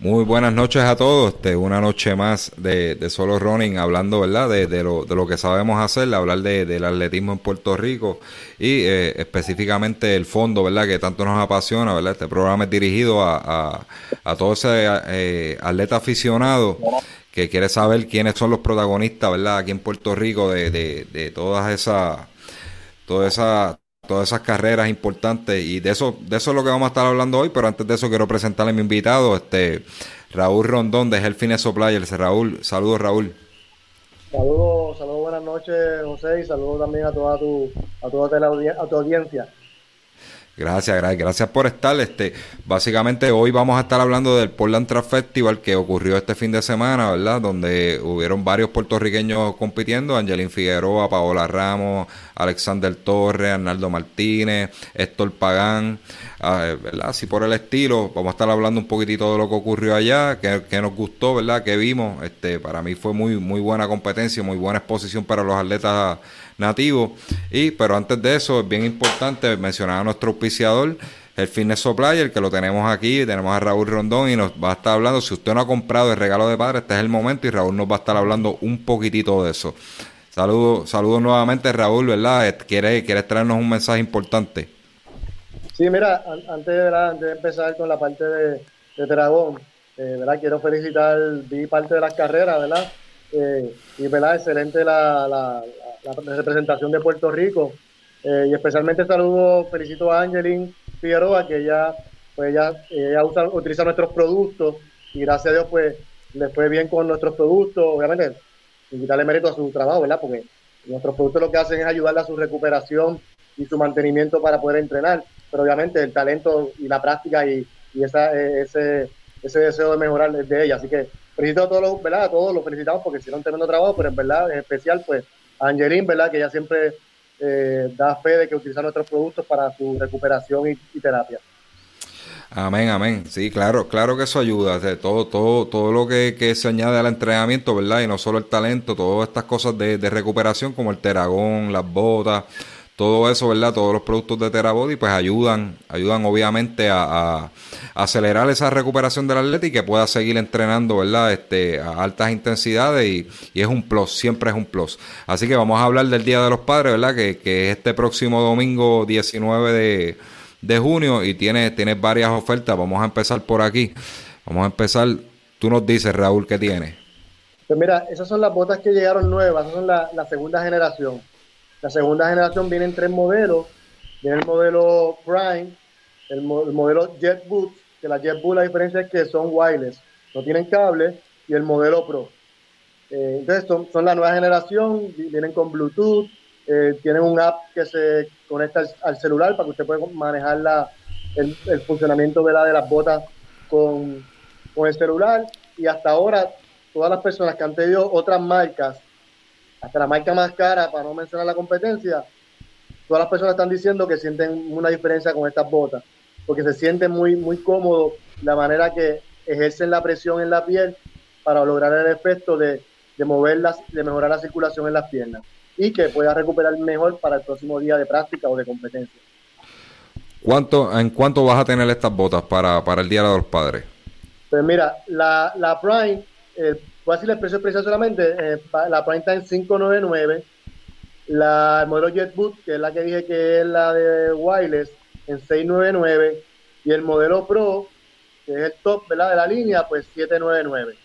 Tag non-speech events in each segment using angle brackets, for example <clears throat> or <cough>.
Muy buenas noches a todos. Este, una noche más de, Solo Running, hablando ¿verdad? De, lo, de lo que sabemos hacer, hablar del atletismo en Puerto Rico y eh, específicamente el fondo ¿verdad? que tanto nos apasiona. ¿verdad? Este programa es dirigido a, a, todo ese eh, atleta aficionado que quiere saber quiénes son los protagonistas ¿verdad? aquí en Puerto Rico de, de, todas esas todas esas todas esas carreras importantes y de eso de eso es lo que vamos a estar hablando hoy, pero antes de eso quiero presentarle a mi invitado, este Raúl Rondón de Health Suppliers. Raúl, saludos Raúl. Saludos, saludos, buenas noches José y saludos también a toda tu a toda a tu audiencia. Gracias, gracias, gracias por estar. Este, básicamente hoy vamos a estar hablando del Portland Track Festival que ocurrió este fin de semana, ¿verdad? Donde hubieron varios puertorriqueños compitiendo, Angelín Figueroa, Paola Ramos, Alexander Torres, Arnaldo Martínez, Héctor Pagán, ah, ¿verdad? Así por el estilo. Vamos a estar hablando un poquitito de lo que ocurrió allá, que, nos gustó, ¿verdad? Que vimos. Este, para mí fue muy, muy buena competencia, muy buena exposición para los atletas nativos. Y, pero antes de eso, es bien importante mencionar a nuestro auspiciador, el Fitness Supplier, que lo tenemos aquí. Tenemos a Raúl Rondón y nos va a estar hablando. Si usted no ha comprado el regalo de padre, este es el momento y Raúl nos va a estar hablando un poquitito de eso. Saludos, saludos nuevamente, Raúl, ¿verdad? ¿Quieres, ¿Quieres traernos un mensaje importante? Sí, mira, antes de, empezar con la parte de, de Dragón, eh, ¿verdad? Quiero felicitar, vi parte de las carreras, ¿verdad? Eh, y, ¿verdad? Excelente la representación de Puerto Rico. Eh, y especialmente saludo, felicito a Angelin Figueroa, que ella, pues ella, ella usa, utiliza nuestros productos y gracias a Dios pues le fue bien con nuestros productos, obviamente, sin quitarle mérito a su trabajo, ¿verdad? Porque nuestros productos lo que hacen es ayudarle a su recuperación y su mantenimiento para poder entrenar, pero obviamente el talento y la práctica y, y esa, e, ese, ese deseo de mejorar es de ella, así que felicito a todos ¿verdad? A todos los felicitamos porque hicieron tremendo trabajo, pero en verdad, en especial, pues Angelín, ¿verdad? Que ella siempre eh, da fe de que utiliza nuestros productos para su recuperación y, terapia. Amén, amén. Sí, claro, claro que eso ayuda. todo, todo, todo lo que, que, se añade al entrenamiento, ¿verdad? Y no solo el talento, todas estas cosas de, recuperación como el teragón, las botas, todo eso, ¿verdad? Todos los productos de Terabody pues ayudan, ayudan obviamente a, acelerar esa recuperación del atleta y que pueda seguir entrenando, ¿verdad? Este, a altas intensidades y, es un plus, siempre es un plus. Así que vamos a hablar del Día de los Padres, ¿verdad? Que, que es este próximo domingo 19 de, de junio y tiene, tiene varias ofertas. Vamos a empezar por aquí. Vamos a empezar, tú nos dices, Raúl, ¿qué tiene? Pues mira, esas son las botas que llegaron nuevas, son la segunda generación. La segunda generación viene en tres modelos. Viene el modelo Prime, el, modelo Jet Boot, que la Jet Boot la diferencia es que son wireless, no tienen cable, y el modelo Pro. Eh, entonces son, la nueva generación, vienen con Bluetooth, eh, tienen un app que se conecta al, celular para que usted pueda manejar la, el, funcionamiento de, de las botas con, con el celular. Y hasta ahora, todas las personas que han tenido otras marcas hasta la marca más cara, para no mencionar la competencia, todas las personas están diciendo que sienten una diferencia con estas botas, porque se siente muy, muy cómodo la manera que ejercen la presión en la piel para lograr el efecto de, de moverlas, de mejorar la circulación en las piernas y que pueda recuperar mejor para el próximo día de práctica o de competencia. ¿Cuánto, ¿En cuánto vas a tener estas botas para, para el Día de los Padres? Pues mira, la, la Prime, eh, Voy a decir el precio especial solamente. Eh, la Prime está en 599. La el modelo JetBoot, que es la que dije que es la de wireless, en 699. Y el modelo Pro, que es el top ¿verdad? de la línea, pues 799.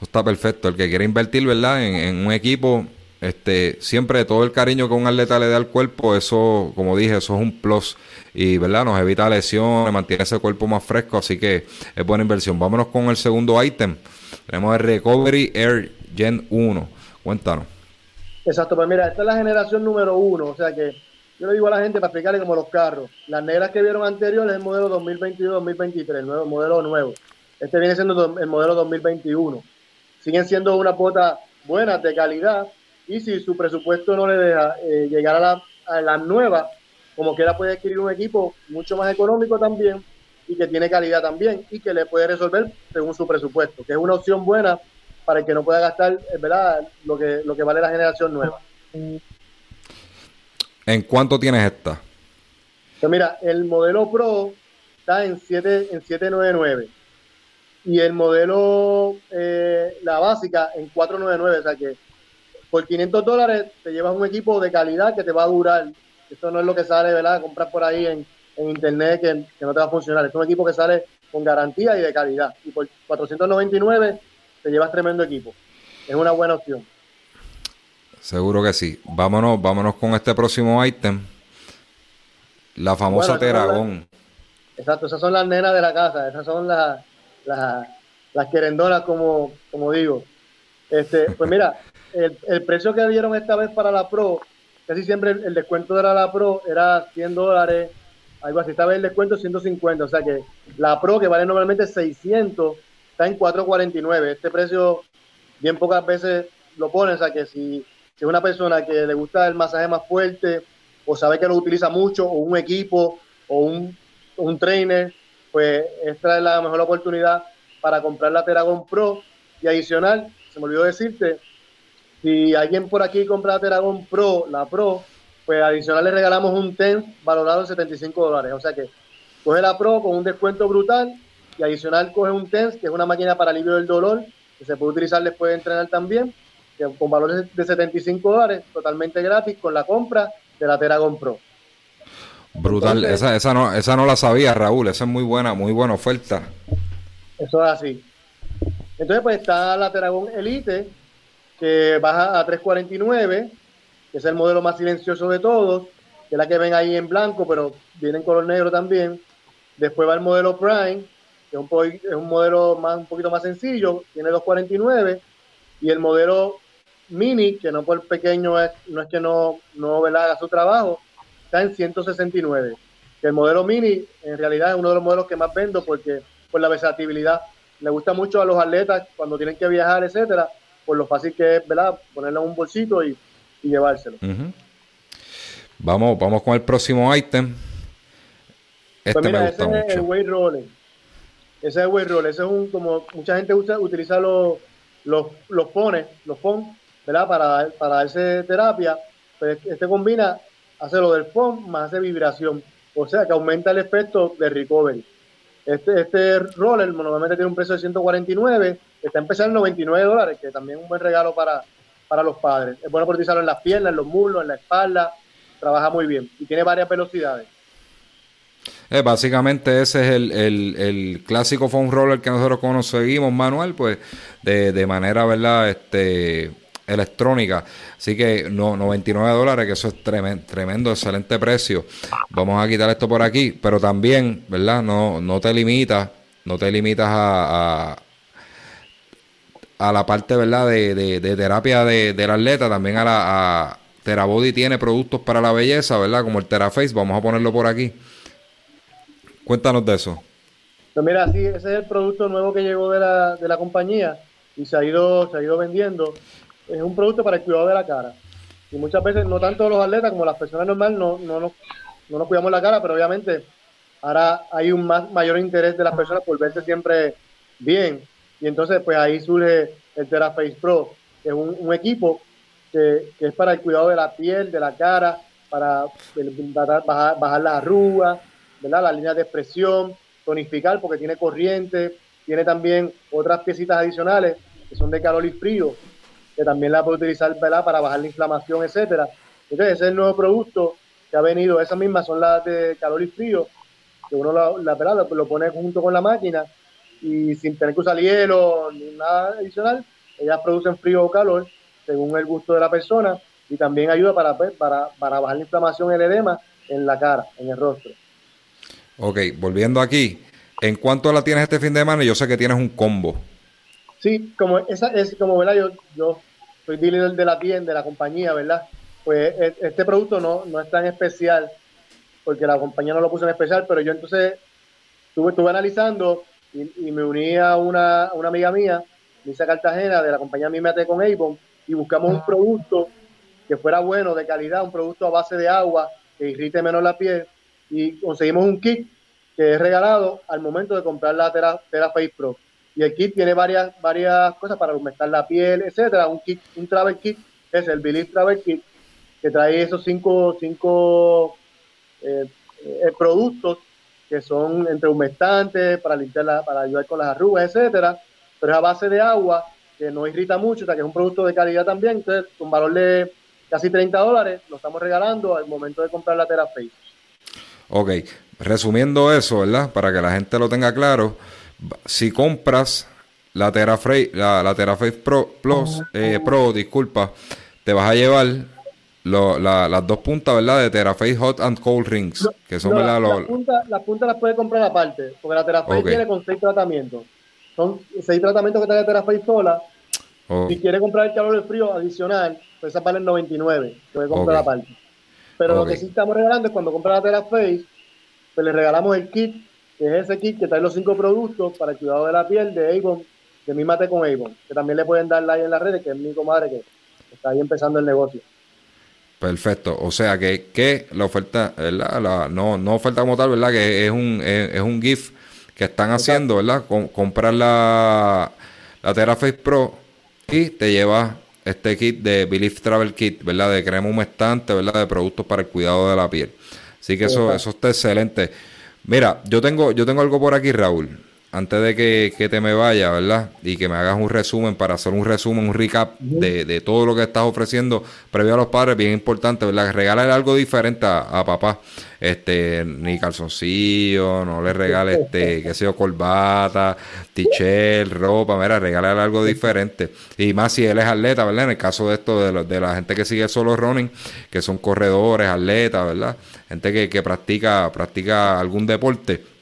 Está perfecto. El que quiere invertir, ¿verdad? En, un equipo, este, siempre todo el cariño que un atleta le da al cuerpo, eso, como dije, eso es un plus. Y, ¿verdad? Nos evita lesiones, mantiene ese cuerpo más fresco, así que es buena inversión. Vámonos con el segundo ítem. Tenemos el Recovery Air Gen 1. Cuéntanos. Exacto, pues mira, esta es la generación número uno, o sea que yo le digo a la gente para explicarle como los carros. Las negras que vieron anteriores es el modelo 2022-2023, el nuevo modelo nuevo. Este viene siendo el modelo 2021. Siguen siendo una botas buenas, de calidad, y si su presupuesto no le deja eh, llegar a la, a la nueva, como quiera puede adquirir un equipo mucho más económico también y que tiene calidad también y que le puede resolver según su presupuesto, que es una opción buena para el que no pueda gastar, eh, ¿verdad? Lo que, lo que vale la generación nueva. ¿En cuánto tienes esta? Pues mira, el modelo Pro está en 7 en 799 y el modelo eh, la básica en 499, o sea que por 500 dólares te llevas un equipo de calidad que te va a durar. Esto no es lo que sale, ¿verdad? Comprar por ahí en, internet que, que, no te va a funcionar. Es un equipo que sale con garantía y de calidad. Y por 499 te llevas tremendo equipo. Es una buena opción. Seguro que sí. Vámonos, vámonos con este próximo ítem. La famosa Teragón. exacto, esas son las nenas de la casa, esas son las, las, querendonas, como, como digo. Este, pues mira, <laughs> el, precio que dieron esta vez para la Pro, casi siempre el, descuento de la Pro era 100 dólares, algo así. Esta vez el descuento es 150, o sea que la Pro, que vale normalmente 600, está en 449. Este precio bien pocas veces lo ponen, o sea que si si es una persona que le gusta el masaje más fuerte o sabe que lo utiliza mucho o un equipo o un, un trainer, pues esta es la mejor oportunidad para comprar la Teragon Pro. Y adicional, se me olvidó decirte, si alguien por aquí compra la Teragon Pro, la Pro, pues adicional le regalamos un TENS valorado en 75 dólares. O sea que coge la Pro con un descuento brutal y adicional coge un TENS, que es una máquina para alivio del dolor, que se puede utilizar después de entrenar también con valores de 75 dólares, totalmente gratis, con la compra de la Teragon Pro. Brutal, esa, esa, no, esa no la sabía, Raúl, esa es muy buena, muy buena oferta. Eso es así. Entonces, pues está la Teragon Elite, que baja a 349, que es el modelo más silencioso de todos, que es la que ven ahí en blanco, pero viene en color negro también. Después va el modelo Prime, que es un, es un modelo más, un poquito más sencillo, tiene 249, y el modelo Mini, que no por pequeño es, no es que no, no haga su trabajo, está en 169. el modelo Mini en realidad es uno de los modelos que más vendo porque por la versatilidad. Le gusta mucho a los atletas cuando tienen que viajar, etcétera, por lo fácil que es, ¿verdad? Ponerlo en un bolsito y, llevárselo. Vamos, vamos con el próximo ítem. Este pues me gusta ese mucho. es el weight roller. Ese es el weight roller. Ese es un, como mucha gente usa, utiliza los, los, los pone, los pone ¿verdad? Para, para darse terapia, pues este combina, hace lo del POM más hace vibración, o sea que aumenta el efecto de recovery. Este, este roller normalmente tiene un precio de 149, está empezando en 99 dólares, que también es un buen regalo para, para los padres. Es bueno utilizarlo en las piernas, en los muslos, en la espalda, trabaja muy bien y tiene varias velocidades. Eh, básicamente ese es el, el, clásico foam roller que nosotros conseguimos, Manuel, pues de, de manera, ¿verdad? Este, electrónica. Así que no, 99 dólares, que eso es tremendo, tremendo, excelente precio. Vamos a quitar esto por aquí, pero también, ¿verdad? No, no te limitas, no te limitas a, la parte, ¿verdad? De, de, terapia de, del atleta, también a la... A, Terabody tiene productos para la belleza, ¿verdad? Como el Teraface, vamos a ponerlo por aquí. Cuéntanos de eso. Pues mira, sí, ese es el producto nuevo que llegó de la, de la compañía y se ha ido, se ha ido vendiendo es un producto para el cuidado de la cara. Y muchas veces, no tanto los atletas como las personas normales, no, no, nos, no nos cuidamos la cara, pero obviamente ahora hay un más, mayor interés de las personas por verse siempre bien. Y entonces, pues ahí surge el TeraFace Pro, que es un, equipo que, es para el cuidado de la piel, de la cara, para bajar, bajar las arrugas, ¿verdad? la línea de expresión, tonificar porque tiene corriente, tiene también otras piecitas adicionales que son de calor y frío, que también la puede utilizar para bajar la inflamación, etcétera. Entonces, ese es el nuevo producto que ha venido. Esas mismas son las de calor y frío, que uno la, la lo, pone junto con la máquina y sin tener que usar hielo ni nada adicional, ellas producen frío o calor según el gusto de la persona y también ayuda para, pues, para, para bajar la inflamación, el edema en la cara, en el rostro. Ok, volviendo aquí, ¿en cuánto la tienes este fin de semana? Yo sé que tienes un combo. Sí, como esa es como, ¿verdad? Yo, yo soy dealer de la tienda, de la compañía, ¿verdad? pues e, este producto no, no es tan especial, porque la compañía no lo puso en especial, pero yo entonces estuve, estuve analizando y, me uní a una, una amiga mía, Lisa Cartagena, de la compañía Mimate con Avon, y buscamos un producto que fuera bueno, de calidad, un producto a base de agua, que irrite menos la piel, y conseguimos un kit que es regalado al momento de comprar la Tera, Face Pro. Y el kit tiene varias, varias cosas para aumentar la piel, etcétera. Un kit, un travel kit es el Believe Travel Kit, que trae esos cinco, cinco eh, eh, productos que son entre humectantes, para limpiar para ayudar con las arrugas, etcétera, pero es a base de agua, que no irrita mucho, o sea que es un producto de calidad también, entonces con valor de casi 30 dólares, lo estamos regalando al momento de comprar la Teraface. Ok, resumiendo eso, ¿verdad? Para que la gente lo tenga claro, si compras la Teraface, la, la Pro Plus, eh, Pro, disculpa, te vas a llevar las dos puntas, ¿verdad? De Teraface Hot and Cold Rings, que son, ¿verdad? Las puntas la punta las puedes comprar aparte, porque la Teraface viene con seis tratamientos. Son seis tratamientos que trae Teraface sola. Oh. Si quieres comprar el calor y el frío adicional, pues esas valen 99, puedes comprar aparte. Pero lo que sí estamos regalando es cuando compras la Teraface, pues le regalamos el kit, que es ese kit que trae los cinco productos para el cuidado de la piel de Avon, de mi mate con Avon, que también le pueden dar like en las redes, que es mi comadre que está ahí empezando el negocio. Perfecto, o sea que, que la oferta, ¿verdad? La, no, no oferta como tal, ¿verdad? Que es un, es, un GIF que están haciendo, ¿verdad? comprar la, la Teraface Pro y te lleva este kit de Belief Travel Kit, ¿verdad? De crema humectante, ¿verdad? De productos para el cuidado de la piel. Así que eso, eso está excelente. Mira, yo tengo, yo tengo algo por aquí, Raúl antes de que, te me vaya, ¿verdad? Y que me hagas un resumen para hacer un resumen, un recap de, todo lo que estás ofreciendo previo a los padres, bien importante, ¿verdad? Regálale algo diferente a, papá. Este, ni calzoncillo, no le regales, este, <laughs> qué sé yo, corbata, tichel, ropa, mira, regálale algo diferente. Y más si él es atleta, ¿verdad? En el caso de esto, de, de la gente que sigue solo running, que son corredores, atletas, ¿verdad? Gente que, que practica, practica algún deporte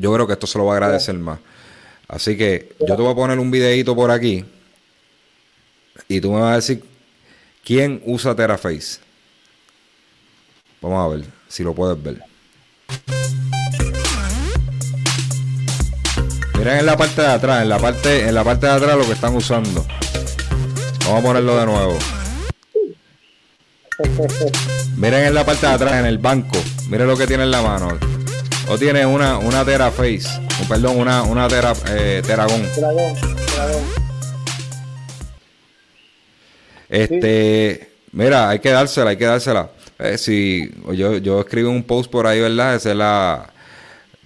yo creo que esto se lo va a agradecer más. Así que yo te voy a poner un videito por aquí y tú me vas a decir quién usa Teraface. Vamos a ver si lo puedes ver. Miren en la parte de atrás, en la parte, en la parte de atrás lo que están usando. Vamos a ponerlo de nuevo. <laughs> Miren en la parte de atrás, en el banco. Miren lo que tiene en la mano. O tiene una, una Face, o perdón, una, una tera, eh, Teragón. Este, mira, hay que dársela, hay que dársela. Eh, si yo, yo escribí un post por ahí, ¿verdad? Esa es la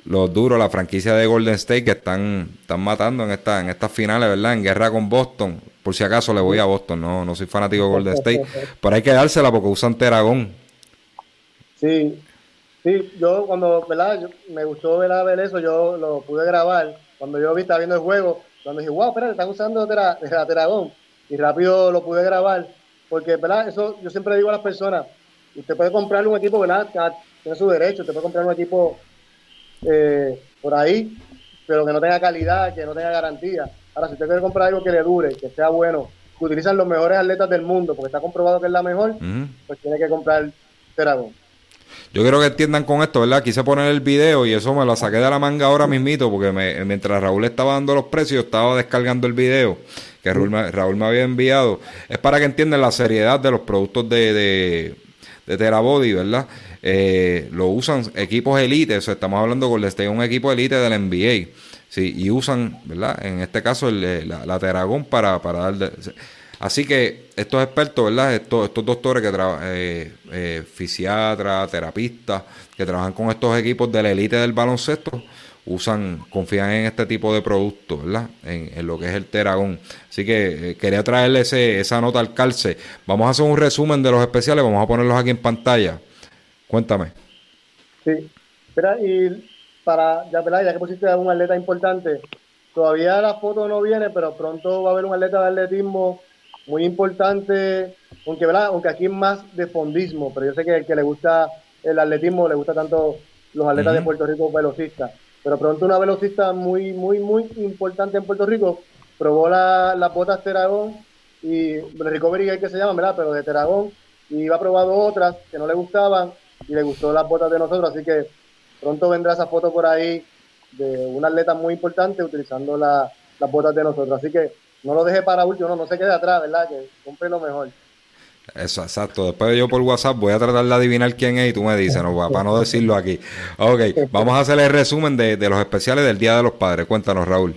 los duros, la franquicia de Golden State que están, están matando en esta, en estas finales, ¿verdad? En guerra con Boston. Por si acaso le voy a Boston, no, no soy fanático de Golden State. <laughs> pero hay que dársela porque usan Teragón. Sí, Sí, yo cuando, ¿verdad? me gustó ver, ver eso, yo lo pude grabar. Cuando yo vi, estaba viendo el juego, cuando dije, wow, espera, están usando tera, Teragón. Y rápido lo pude grabar. Porque, ¿verdad? Eso yo siempre digo a las personas, usted puede comprar un equipo, ¿verdad? Tiene su derecho, usted puede comprar un equipo eh, por ahí, pero que no tenga calidad, que no tenga garantía. Ahora, si usted quiere comprar algo que le dure, que sea bueno, que utilizan los mejores atletas del mundo, porque está comprobado que es la mejor, pues tiene que comprar Teragón. Yo quiero que entiendan con esto, ¿verdad? Quise poner el video y eso me lo saqué de la manga ahora mismito porque mientras Raúl estaba dando los precios, estaba descargando el video que Raúl me, había enviado. Es para que entiendan la seriedad de los productos de, de, de Terabody, ¿verdad? Eh, lo usan equipos elite, estamos hablando con este un equipo elite del NBA. Sí, y usan, ¿verdad? En este caso, la, la Teragón para, para dar... Así que estos expertos, ¿verdad? Estos, estos doctores que trabajan, eh, eh, fisiatras, terapistas, que trabajan con estos equipos de la élite del baloncesto, usan, confían en este tipo de productos, ¿verdad? En, lo que es el Teragón. Así que eh, quería traerle ese, esa nota al calce. Vamos a hacer un resumen de los especiales, vamos a ponerlos aquí en pantalla. Cuéntame. Sí, Espera, y para, ya, ya que pusiste un atleta importante, todavía la foto no viene, pero pronto va a haber un atleta de atletismo muy importante, aunque, ¿verdad? aunque aquí es más de fondismo, pero yo sé que el que le gusta el atletismo, le gusta tanto los atletas de Puerto Rico velocistas. Pero pronto una velocista muy, muy, muy importante en Puerto Rico probó las botas Teragón y Recovery que se llama, ¿verdad? Pero de Teragón y iba probado otras que no le gustaban y le gustó las botas de nosotros, así que pronto vendrá esa foto por ahí de un atleta muy importante utilizando las botas de nosotros, así que no lo deje para último, no, no se quede atrás, ¿verdad? Que compre lo mejor. Eso, exacto. Después yo por WhatsApp voy a tratar de adivinar quién es y tú me dices, no, para no decirlo aquí. Ok, vamos a hacer el resumen de, los especiales del Día de los Padres. Cuéntanos, Raúl.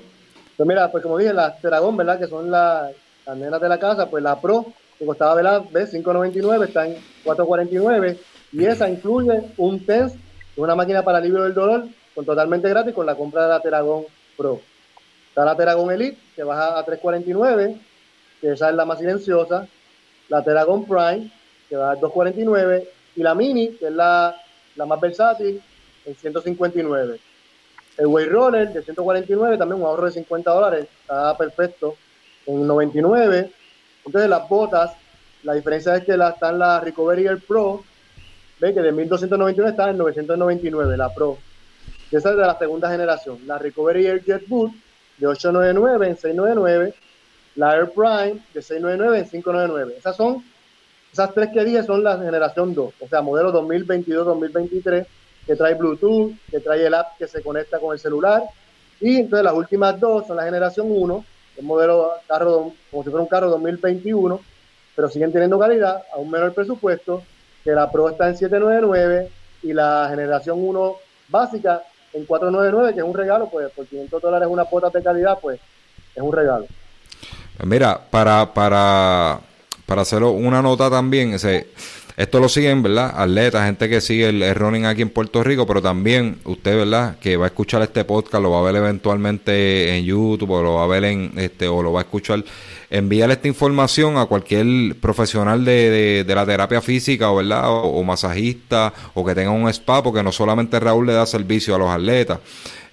Pues mira, pues como dije, las Teragón, ¿verdad? Que son las, nenas de la casa, pues la Pro, que costaba, ¿verdad? ¿Ves? 5.99, está en 4.49. Y esa incluye un test, una máquina para alivio del dolor, con totalmente gratis con la compra de la Teragón Pro. Está la Teragón Elite, que baja a 3.49, que esa es la más silenciosa la Teragon Prime, que va a 249, y la Mini, que es la, más versátil, en 159. El Way Roller de 149, también un ahorro de 50 dólares, está perfecto, en 99. Entonces las botas, la diferencia es que la, están la Recovery Air Pro, ve que de 1299 está en 999, la Pro. Esa es de la segunda generación. La Recovery Air Jet Boot de 899 en 699 la Air Prime de 699 en 599. Esas son, esas tres que dije son la generación 2, o sea, modelo 2022-2023, que trae Bluetooth, que trae el app que se conecta con el celular. Y entonces las últimas dos son la generación 1, el modelo carro, como si fuera un carro 2021, pero siguen teniendo calidad a un menor presupuesto, que la Pro está en 799 y la generación 1 básica en 499, que es un regalo, pues por 500 dólares una cuota de calidad, pues es un regalo. Mira, para, para, para hacerlo una nota también, ese, esto lo siguen, ¿verdad? Atletas, gente que sigue el, running aquí en Puerto Rico, pero también usted, ¿verdad? Que va a escuchar este podcast, lo va a ver eventualmente en YouTube o lo va a ver en, este, o lo va a escuchar. Envíale esta información a cualquier profesional de, de, la terapia física, o, ¿verdad? o masajista, o que tenga un spa, porque no solamente Raúl le da servicio a los atletas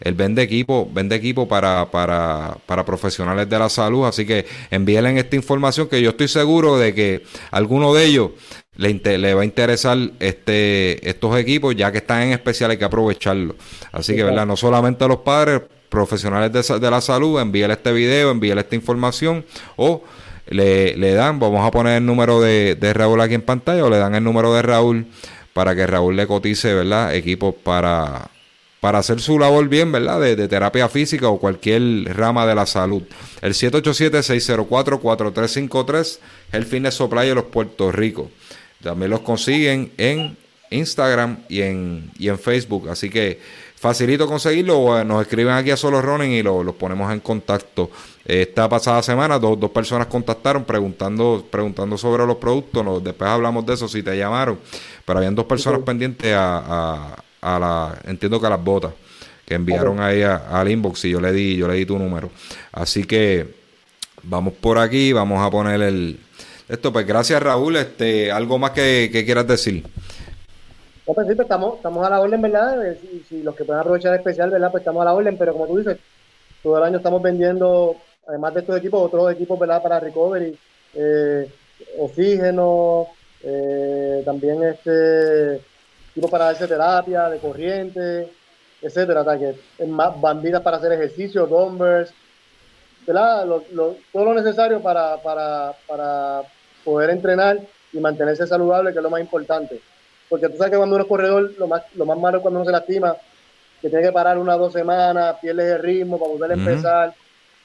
él vende equipo, vende equipo para, para, para profesionales de la salud, así que envíenle esta información que yo estoy seguro de que alguno de ellos le, le va a interesar este, estos equipos, ya que están en especial, hay que aprovecharlo. Así que, ¿verdad? No solamente a los padres, profesionales de, la salud, envíenle este video, envíenle esta información o le, dan, vamos a poner el número de, de Raúl aquí en pantalla o le dan el número de Raúl para que Raúl le cotice, ¿verdad? Equipos para, para hacer su labor bien, ¿verdad? De, terapia física o cualquier rama de la salud. El 787-604-4353, el Fitness Supply de los Puerto Rico. También los consiguen en Instagram y en, y en Facebook. Así que facilito conseguirlo o nos escriben aquí a Solo Running y los ponemos en contacto. Esta pasada semana dos, dos personas contactaron preguntando, preguntando sobre los productos. después hablamos de eso si te llamaron. Pero habían dos personas pendientes a a la, entiendo que a las botas que enviaron ahí al inbox y yo le di, yo le di tu número. Así que vamos por aquí, vamos a poner el esto, pues gracias Raúl, este, algo más que, quieras decir. No, pues, pues estamos, estamos a la orden, ¿verdad? Si, los que pueden aprovechar especial, ¿verdad? Pues estamos a la orden, pero como tú dices, todo el año estamos vendiendo, además de estos equipos, otros equipos, ¿verdad? Para recovery, eh, oxígeno, eh, también este tipo para darse terapia, de corriente, etcétera, que más bandidas para hacer ejercicio, dumbbells, todo lo necesario para, para, para poder entrenar y mantenerse saludable, que es lo más importante. Porque tú sabes que cuando uno es corredor, lo más, lo más malo es cuando uno se lastima, que tiene que parar una o dos semanas, pierde el ritmo para poder empezar.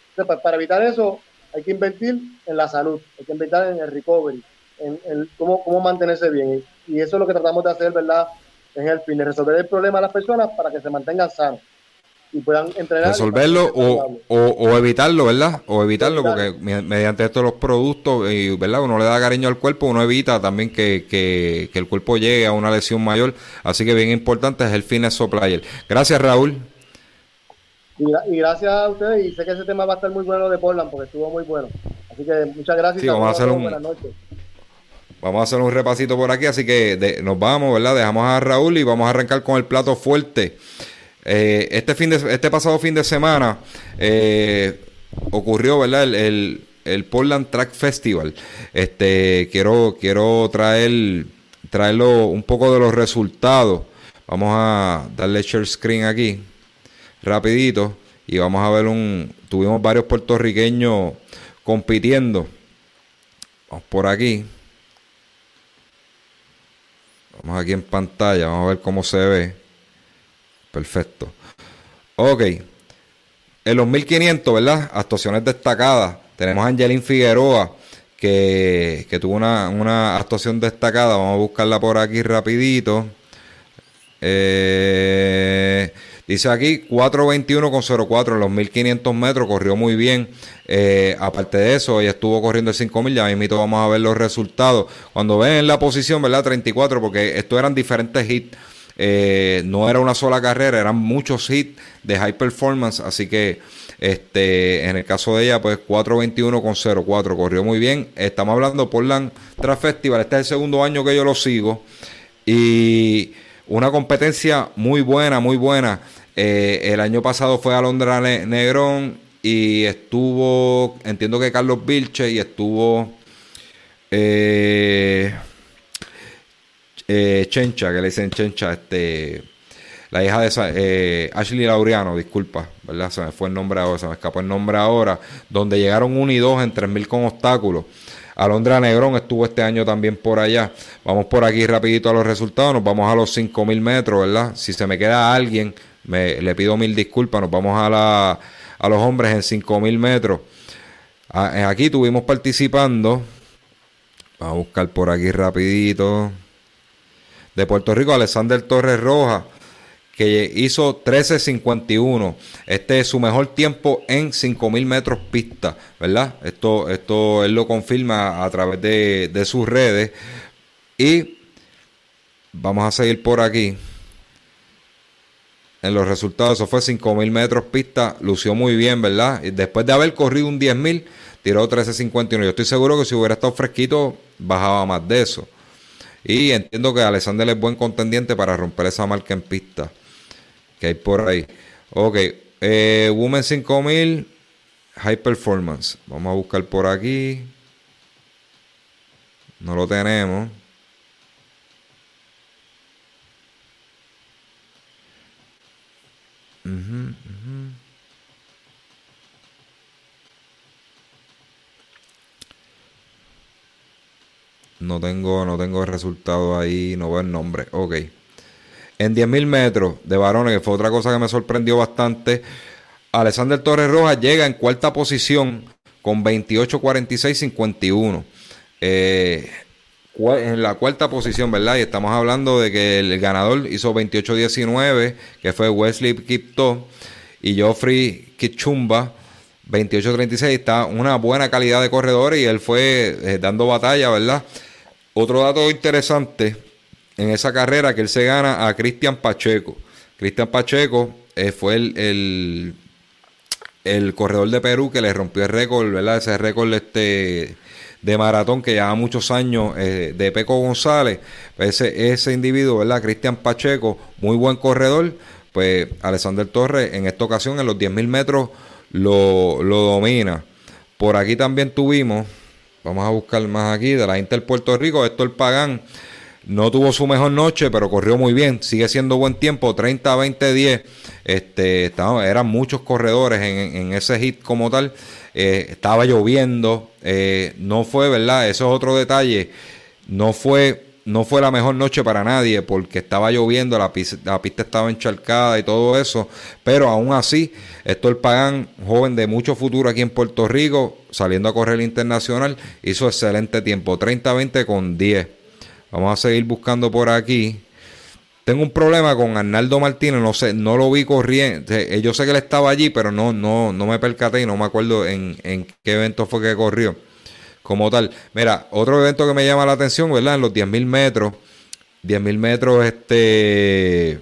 Entonces, para, evitar eso, hay que invertir en la salud, hay que invertir en el recovery, en, en cómo, cómo mantenerse bien y eso es lo que tratamos de hacer, ¿verdad? En el fin de resolver el problema a las personas para que se mantengan sanos y puedan entrenar. Resolverlo o, o, evitarlo, ¿verdad? O evitarlo, porque mediante estos los productos, y, ¿verdad? Uno le da cariño al cuerpo, uno evita también que, que, el cuerpo llegue a una lesión mayor. Así que bien importante es el fitness supplier. Gracias, Raúl. Y, gracias a ustedes, y sé que ese tema va a estar muy bueno de Portland, porque estuvo muy bueno. Así que muchas gracias. vamos a hacer un... Buenas noches. Vamos a hacer un repasito por aquí, así que nos vamos, ¿verdad? Dejamos a Raúl y vamos a arrancar con el plato fuerte. Eh, este, fin de, este pasado fin de semana eh, ocurrió, ¿verdad? El, el, Portland Track Festival. Este, quiero, quiero traer, traerlo un poco de los resultados. Vamos a darle share screen aquí, rapidito, y vamos a ver un... Tuvimos varios puertorriqueños compitiendo. Vamos por aquí. Vamos aquí en pantalla, vamos a ver cómo se ve. Perfecto. Ok. En los 1500, ¿verdad? Actuaciones destacadas. Tenemos a Angelín Figueroa, que, tuvo una, actuación destacada. Vamos a buscarla por aquí rapidito. Eh, dice aquí 421,04 en los 1500 metros, corrió muy bien. Eh, aparte de eso, ella estuvo corriendo el 5000, ya mismo vamos a ver los resultados. Cuando ven la posición, ¿verdad? 34, porque esto eran diferentes hits. Eh, no era una sola carrera, eran muchos hits de high performance, así que este, en el caso de ella, pues 4.21.04, corrió muy bien. Estamos hablando por la Track Festival, este es el segundo año que yo lo sigo y una competencia muy buena, muy buena. Eh, el año pasado fue Alondra Negrón y estuvo, entiendo que Carlos Vilche y estuvo... Eh, eh, Chencha, que le dicen Chencha, este, la hija de eh, Ashley Laureano, disculpa, ¿verdad? Se me fue el nombre ahora, se me escapó el nombre ahora, donde llegaron 1 y 2 en 3000 con obstáculos. Alondra Negrón estuvo este año también por allá. Vamos por aquí rapidito a los resultados, nos vamos a los 5000 metros, ¿verdad? Si se me queda alguien, me, le pido mil disculpas, nos vamos a, la, a los hombres en 5000 metros. Eh, aquí tuvimos participando, vamos a buscar por aquí rapidito de Puerto Rico, Alexander Torres Roja, que hizo 13.51. Este es su mejor tiempo en 5.000 metros pista, ¿verdad? Esto, esto él lo confirma a través de, de sus redes. Y vamos a seguir por aquí. En los resultados, eso fue 5.000 metros pista, lució muy bien, ¿verdad? Y después de haber corrido un 10.000, tiró 13.51. Yo estoy seguro que si hubiera estado fresquito, bajaba más de eso. Y entiendo que Alexander es buen contendiente para romper esa marca en pista que hay por ahí. Ok, eh, Women 5000, High Performance. Vamos a buscar por aquí. No lo tenemos. No tengo, no tengo el resultado ahí, no veo el nombre. Ok. En 10.000 metros de varones, que fue otra cosa que me sorprendió bastante, Alexander Torres Rojas llega en cuarta posición con 28-46-51. Eh, en la cuarta posición, ¿verdad? Y estamos hablando de que el ganador hizo 28-19, que fue Wesley Kipto y Geoffrey Kichumba 28-36. Está una buena calidad de corredores y él fue eh, dando batalla, ¿verdad? Otro dato interesante en esa carrera que él se gana a Cristian Pacheco. Cristian Pacheco eh, fue el, el, corredor de Perú que le rompió el récord, ¿verdad? Ese récord este, de maratón que lleva muchos años eh, de Peco González. Pues ese, ese individuo, ¿verdad? Cristian Pacheco, muy buen corredor. Pues Alexander Torres en esta ocasión en los 10.000 metros lo, lo domina. Por aquí también tuvimos, vamos a buscar más aquí, de la Inter Puerto Rico, Héctor Pagán no tuvo su mejor noche, pero corrió muy bien. Sigue siendo buen tiempo, 30, 20, 10. Este, estaba, eran muchos corredores en, ese hit como tal. Eh, estaba lloviendo. Eh, no fue, ¿verdad? Eso es otro detalle. No fue, no fue la mejor noche para nadie porque estaba lloviendo, la pista, la pista estaba encharcada y todo eso. Pero aún así, Héctor Pagán, joven de mucho futuro aquí en Puerto Rico, saliendo a correr internacional, hizo excelente tiempo. 30-20 con 10. Vamos a seguir buscando por aquí. Tengo un problema con Arnaldo Martínez, no sé, no lo vi corriendo. Eh, yo sé que él estaba allí, pero no, no, no me percaté y no me acuerdo en, qué evento fue que corrió. Como tal. Mira, otro evento que me llama la atención, ¿verdad? En los 10.000 metros. 10.000 metros, este.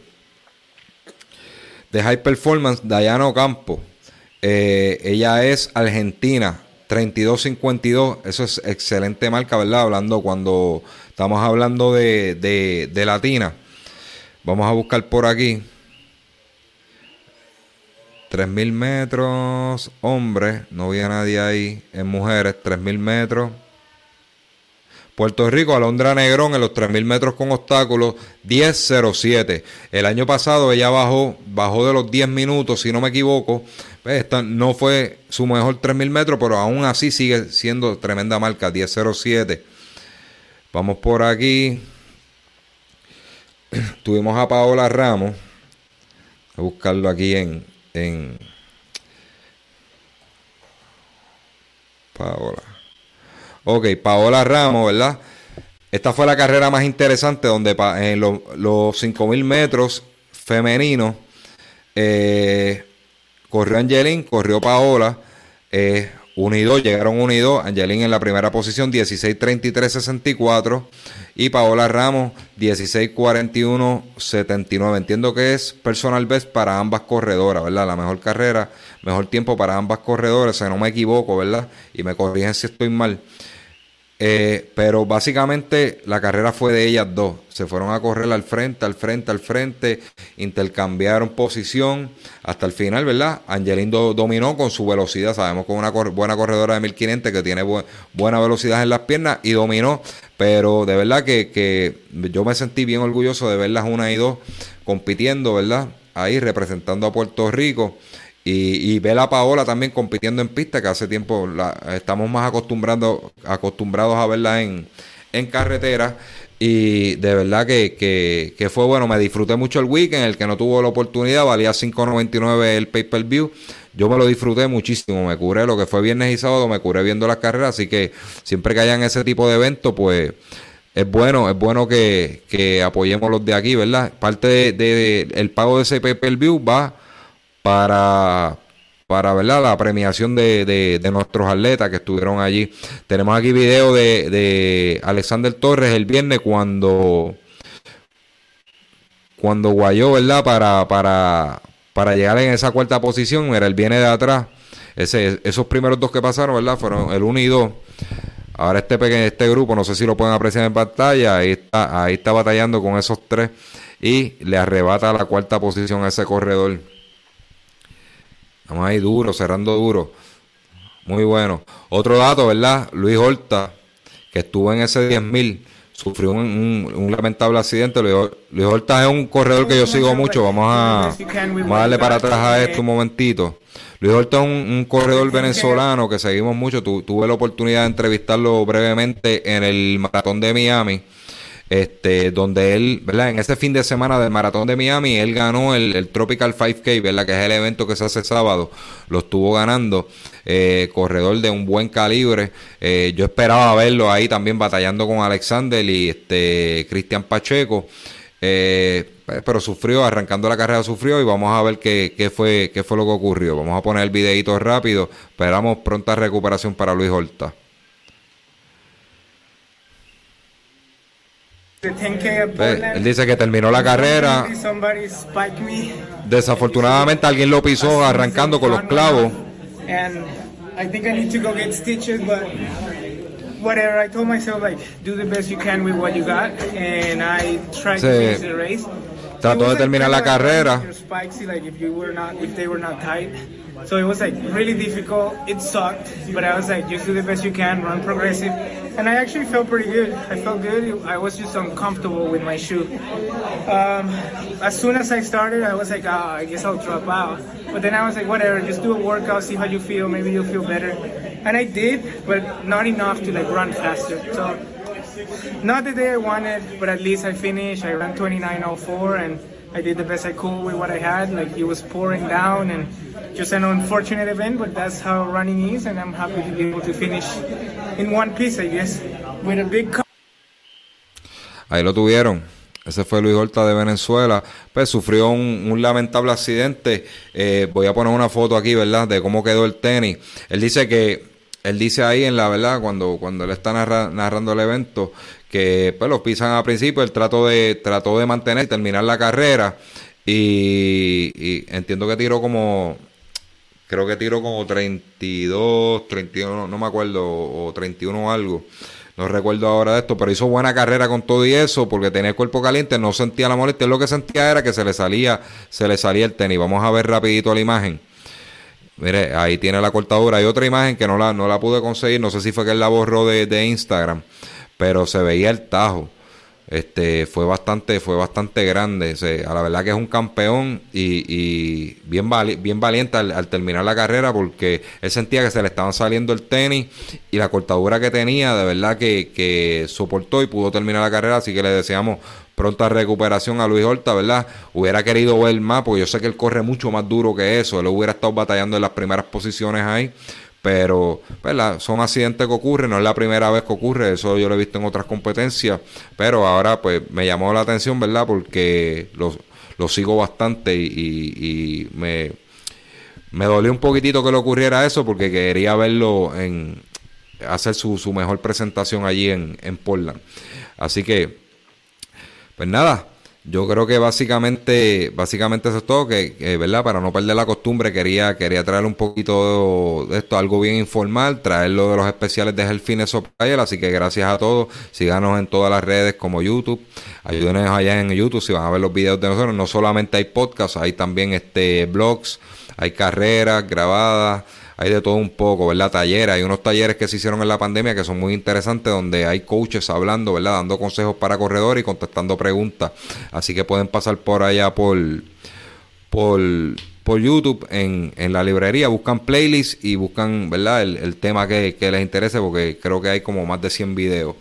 De high performance, Dayana Ocampo. Eh, ella es argentina, 32.52. Eso es excelente marca, ¿verdad? Hablando cuando Estamos hablando de, de, latina. Vamos a buscar por aquí. 3.000 metros, hombres, no había nadie ahí, en mujeres, 3.000 metros. Puerto Rico, Alondra Negrón en los 3.000 metros con obstáculos, 10.07. El año pasado ella bajó, bajó de los 10 minutos, si no me equivoco. Esta no fue su mejor 3.000 metros, pero aún así sigue siendo tremenda marca, 10.07. Vamos por aquí. <clears throat> tuvimos a Paola Ramos. a buscarlo aquí en, en Paola. Ok, Paola Ramos, ¿verdad? Esta fue la carrera más interesante donde en los, los 5.000 metros femeninos eh, corrió Angelín, corrió Paola. Eh, unidos, llegaron unidos. Angelín en la primera posición, 16-33-64. Y Paola Ramos, 16-41-79. Entiendo que es personal best para ambas corredoras, ¿verdad? La mejor carrera, mejor tiempo para ambas corredoras, si no me equivoco, ¿verdad? Y me corrigen si estoy mal. Eh, pero básicamente la carrera fue de ellas dos. Se fueron a correr al frente, al frente, al frente, intercambiaron posición hasta el final, ¿verdad? Angelindo dominó con su velocidad. Sabemos que una buena corredora de 1500 que tiene buena velocidad en las piernas y dominó. Pero de verdad que, que yo me sentí bien orgulloso de verlas una y dos compitiendo, ¿verdad? Ahí representando a Puerto Rico. Y, y ver a Paola también compitiendo en pista, que hace tiempo la, estamos más acostumbrando, acostumbrados a verla en, en carretera. Y de verdad que, que, fue bueno, me disfruté mucho el weekend, el que no tuvo la oportunidad, valía 5.99 el pay-per-view. Yo me lo disfruté muchísimo, me curé lo que fue viernes y sábado, me curé viendo las carreras, así que siempre que hayan ese tipo de eventos, pues es bueno, es bueno que, que apoyemos los de aquí, ¿verdad? Parte de, de, el pago de ese pay-per-view va para, para ¿verdad? la premiación de, de, nuestros atletas que estuvieron allí. Tenemos aquí video de, de Alexander Torres el viernes cuando cuando guayó, ¿verdad? Para, para, para llegar en esa cuarta posición, era el viene de atrás. Ese, esos primeros dos que pasaron, ¿verdad? Fueron el 1 y 2. Ahora este pequeño, este grupo, no sé si lo pueden apreciar en pantalla, ahí está, ahí está batallando con esos tres y le arrebata la cuarta posición a ese corredor. Vamos ahí duro, cerrando duro. Muy bueno. Otro dato, ¿verdad? Luis Horta, que estuvo en ese 10.000, sufrió un, lamentable accidente. Luis, Horta es un corredor que yo sigo mucho. Vamos a, darle para atrás a esto un momentito. Luis Horta es un, corredor venezolano que seguimos mucho. tuve la oportunidad de entrevistarlo brevemente en el maratón de Miami este, donde él, ¿verdad? En ese fin de semana del maratón de Miami, él ganó el, Tropical 5K, ¿verdad? Que es el evento que se hace sábado, lo estuvo ganando, eh, corredor de un buen calibre. Eh, yo esperaba verlo ahí también batallando con Alexander y este Cristian Pacheco. Eh, pero sufrió, arrancando la carrera sufrió y vamos a ver qué, qué, fue, qué fue lo que ocurrió. Vamos a poner el videito rápido. Esperamos pronta recuperación para Luis Horta. Él dice que terminó la carrera. Desafortunadamente alguien lo pisó arrancando con los clavos. whatever I told myself like do the best you can with what you got and I tried to finish the race. Trató de terminar la carrera. So it was like really difficult. It sucked, but I was like, just do the best you can, run progressive. And I actually felt pretty good. I felt good. I was just uncomfortable with my shoe. Um, as soon as I started, I was like, oh, I guess I'll drop out. But then I was like, whatever, just do a workout, see how you feel. Maybe you'll feel better. And I did, but not enough to like run faster. So not the day I wanted, but at least I finished. I ran 29.04 and I did the best I could with what I had. Like it was pouring down and just an unfortunate event, but that's how running is, and I'm happy to be able to finish in one piece, I guess, with a big. Ahí lo tuvieron. Ese fue Luis Horta de Venezuela. Pues sufrió un, lamentable accidente. Eh, voy a poner una foto aquí, ¿verdad? De cómo quedó el tenis. Él dice que, él dice ahí en la verdad, cuando, cuando él está narrando el evento, que pues los pisan al principio. Él trató de, trató de mantener, terminar la carrera. Y, y entiendo que tiró como creo que tiró como 32, 31, no me acuerdo, o 31 o algo. No recuerdo ahora de esto, pero hizo buena carrera con todo y eso, porque tenía el cuerpo caliente, no sentía la molestia, lo que sentía era que se le salía, se le salía el tenis. Vamos a ver rapidito la imagen. Mire, ahí tiene la cortadura. Hay otra imagen que no la, no la pude conseguir, no sé si fue que él la borró de Instagram, pero se veía el tajo este fue bastante fue bastante grande. A la verdad que es un campeón y, bien bien valiente al, terminar la carrera porque él sentía que se le estaban saliendo el tenis y la cortadura que tenía de verdad que, que soportó y pudo terminar la carrera. Así que le deseamos pronta recuperación a Luis Horta, ¿verdad? Hubiera querido ver más, porque yo sé que él corre mucho más duro que eso, él hubiera estado batallando en las primeras posiciones ahí, pero ¿verdad? son accidentes que ocurren, no es la primera vez que ocurre, eso yo lo he visto en otras competencias, pero ahora pues me llamó la atención, ¿verdad? Porque lo, sigo bastante y, me, me dolió un poquitito que le ocurriera eso porque quería verlo en hacer su, su mejor presentación allí en, en Portland. Así que pues nada, yo creo que básicamente, básicamente eso es todo, que, verdad, para no perder la costumbre quería, quería traer un poquito de esto, algo bien informal, traerlo de los especiales de Helfines Soprayer, así que gracias a todos, síganos en todas las redes como YouTube, ayúdenos allá en YouTube si van a ver los videos de nosotros, no solamente hay podcasts, hay también este blogs, hay carreras grabadas, hay de todo un poco, ¿verdad? Talleres, hay unos talleres que se hicieron en la pandemia que son muy interesantes, donde hay coaches hablando, ¿verdad? Dando consejos para corredores y contestando preguntas. Así que pueden pasar por allá por, por, por YouTube en, en la librería, buscan playlists y buscan, ¿verdad? El, tema que, que les interese, porque creo que hay como más de 100 videos.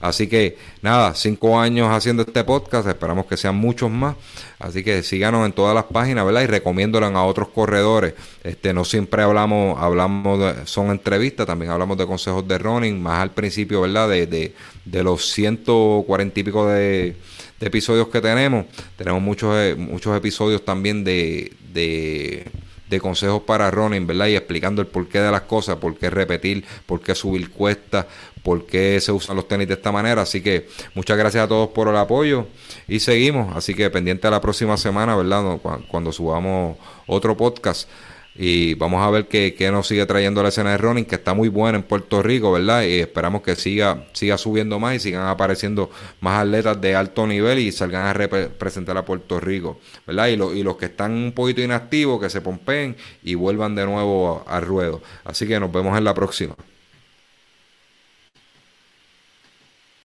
Así que nada, cinco años haciendo este podcast, esperamos que sean muchos más. Así que síganos en todas las páginas, ¿verdad? Y recomiéndolo a otros corredores. Este, no siempre hablamos, hablamos de, son entrevistas, también hablamos de consejos de running, más al principio, ¿verdad? De, de, de los 140 y pico de, episodios que tenemos. Tenemos muchos, eh, muchos episodios también de, de de consejos para running, ¿verdad? Y explicando el porqué de las cosas, por qué repetir, por qué subir cuestas, por qué se usan los tenis de esta manera. Así que muchas gracias a todos por el apoyo y seguimos. Así que pendiente a la próxima semana, ¿verdad? Cuando subamos otro podcast. Y vamos a ver qué, nos sigue trayendo la escena de running, que está muy buena en Puerto Rico, ¿verdad? Y esperamos que siga, siga subiendo más y sigan apareciendo más atletas de alto nivel y salgan a representar a Puerto Rico, ¿verdad? Y, y los que están un poquito inactivos, que se pompen y vuelvan de nuevo al ruedo. Así que nos vemos en la próxima.